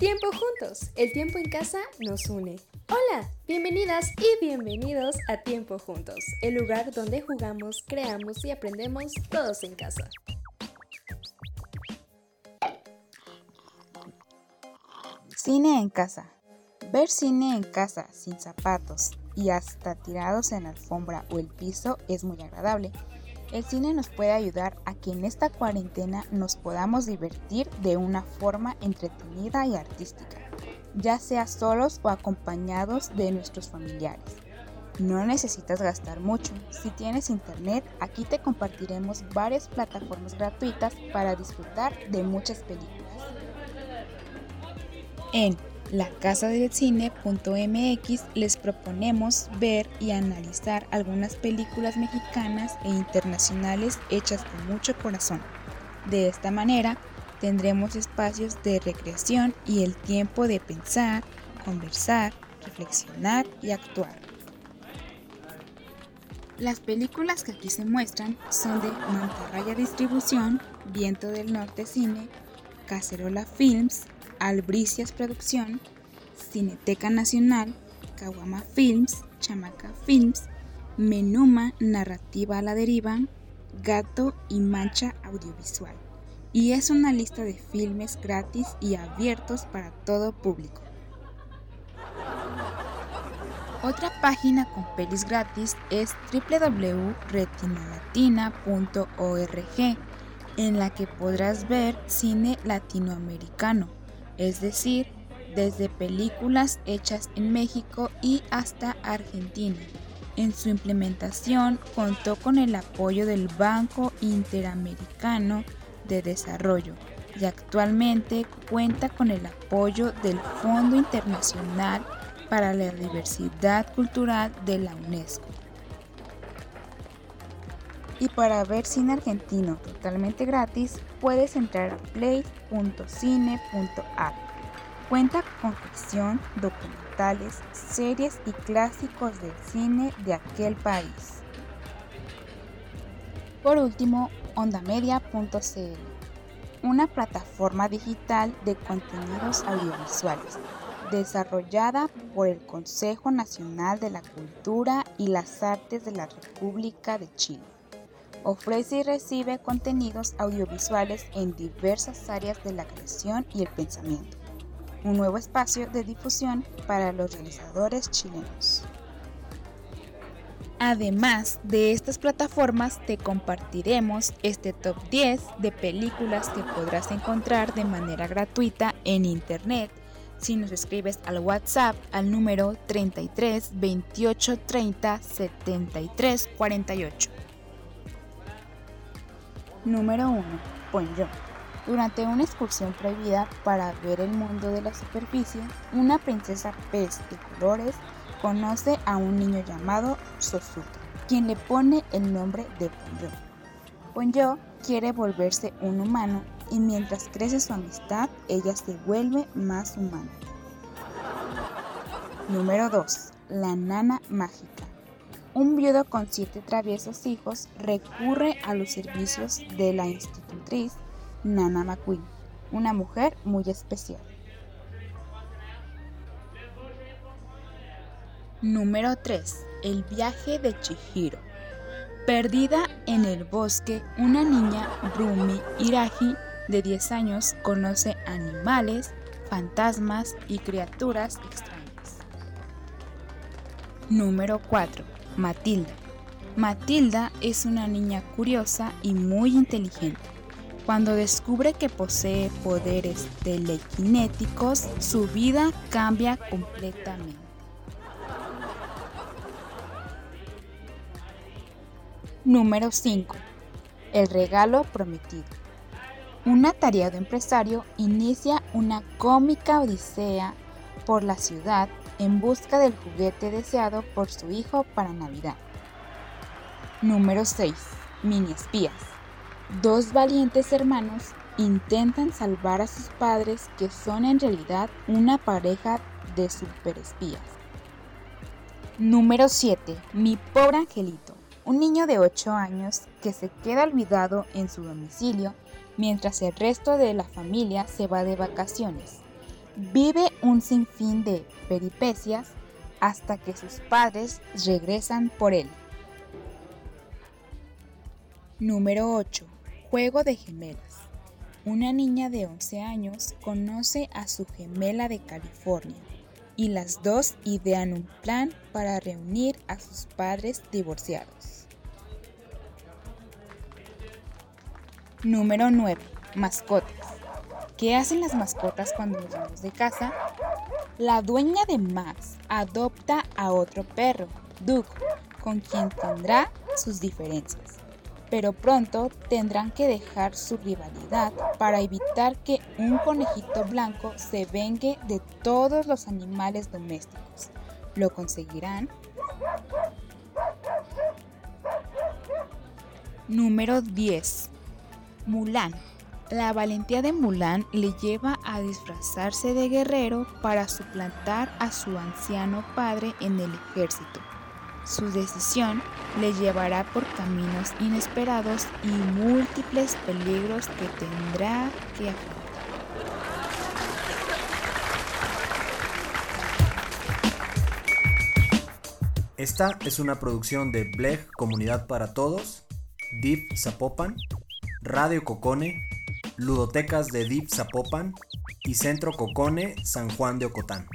Tiempo juntos, el tiempo en casa nos une. Hola, bienvenidas y bienvenidos a Tiempo Juntos, el lugar donde jugamos, creamos y aprendemos todos en casa. Cine en casa. Ver cine en casa sin zapatos y hasta tirados en la alfombra o el piso es muy agradable. El cine nos puede ayudar a que en esta cuarentena nos podamos divertir de una forma entretenida y artística, ya sea solos o acompañados de nuestros familiares. No necesitas gastar mucho. Si tienes internet, aquí te compartiremos varias plataformas gratuitas para disfrutar de muchas películas. En lacasadelcine.mx les proponemos ver y analizar algunas películas mexicanas e internacionales hechas con mucho corazón. De esta manera, tendremos espacios de recreación y el tiempo de pensar, conversar, reflexionar y actuar. Las películas que aquí se muestran son de Mantarraya Distribución, Viento del Norte Cine, Cacerola Films, Albricias Producción, Cineteca Nacional, Caguama Films, Chamaca Films, Menuma Narrativa a la Deriva, Gato y Mancha Audiovisual. Y es una lista de filmes gratis y abiertos para todo público. Otra página con pelis gratis es www.retinalatina.org, en la que podrás ver cine latinoamericano es decir, desde películas hechas en México y hasta Argentina. En su implementación contó con el apoyo del Banco Interamericano de Desarrollo y actualmente cuenta con el apoyo del Fondo Internacional para la Diversidad Cultural de la UNESCO. Y para ver cine argentino totalmente gratis, puedes entrar a play.cine.app. Cuenta con ficción, documentales, series y clásicos del cine de aquel país. Por último, ondamedia.cl, una plataforma digital de contenidos audiovisuales desarrollada por el Consejo Nacional de la Cultura y las Artes de la República de Chile ofrece y recibe contenidos audiovisuales en diversas áreas de la creación y el pensamiento. Un nuevo espacio de difusión para los realizadores chilenos. Además de estas plataformas, te compartiremos este top 10 de películas que podrás encontrar de manera gratuita en Internet si nos escribes al WhatsApp al número 33 28 30 73 48. Número 1. Ponyo. Durante una excursión prohibida para ver el mundo de la superficie, una princesa pez de colores conoce a un niño llamado Sosuke, quien le pone el nombre de Ponyo. Ponyo quiere volverse un humano y mientras crece su amistad, ella se vuelve más humana. Número 2. La nana mágica. Un viudo con siete traviesos hijos recurre a los servicios de la institutriz Nana McQueen, una mujer muy especial. Número 3. El viaje de Chihiro. Perdida en el bosque, una niña, Rumi Iraji, de 10 años, conoce animales, fantasmas y criaturas extrañas. Número 4 Matilda. Matilda es una niña curiosa y muy inteligente. Cuando descubre que posee poderes telequinéticos, su vida cambia completamente. Número 5. El regalo prometido. Un atareado empresario inicia una cómica odisea por la ciudad en busca del juguete deseado por su hijo para Navidad. Número 6. Mini espías. Dos valientes hermanos intentan salvar a sus padres que son en realidad una pareja de superespías. Número 7. Mi pobre angelito. Un niño de 8 años que se queda olvidado en su domicilio mientras el resto de la familia se va de vacaciones. Vive un sinfín de peripecias hasta que sus padres regresan por él. Número 8. Juego de gemelas. Una niña de 11 años conoce a su gemela de California y las dos idean un plan para reunir a sus padres divorciados. Número 9. Mascotas. ¿Qué hacen las mascotas cuando nos vamos de casa? La dueña de Max adopta a otro perro, Duke, con quien tendrá sus diferencias pero pronto tendrán que dejar su rivalidad para evitar que un conejito blanco se vengue de todos los animales domésticos. ¿Lo conseguirán? Número 10. Mulan. La valentía de Mulan le lleva a disfrazarse de guerrero para suplantar a su anciano padre en el ejército. Su decisión le llevará por caminos inesperados y múltiples peligros que tendrá que afrontar. Esta es una producción de Bleg Comunidad para Todos, Deep Zapopan, Radio Cocone, Ludotecas de Deep Zapopan y Centro Cocone San Juan de Ocotán.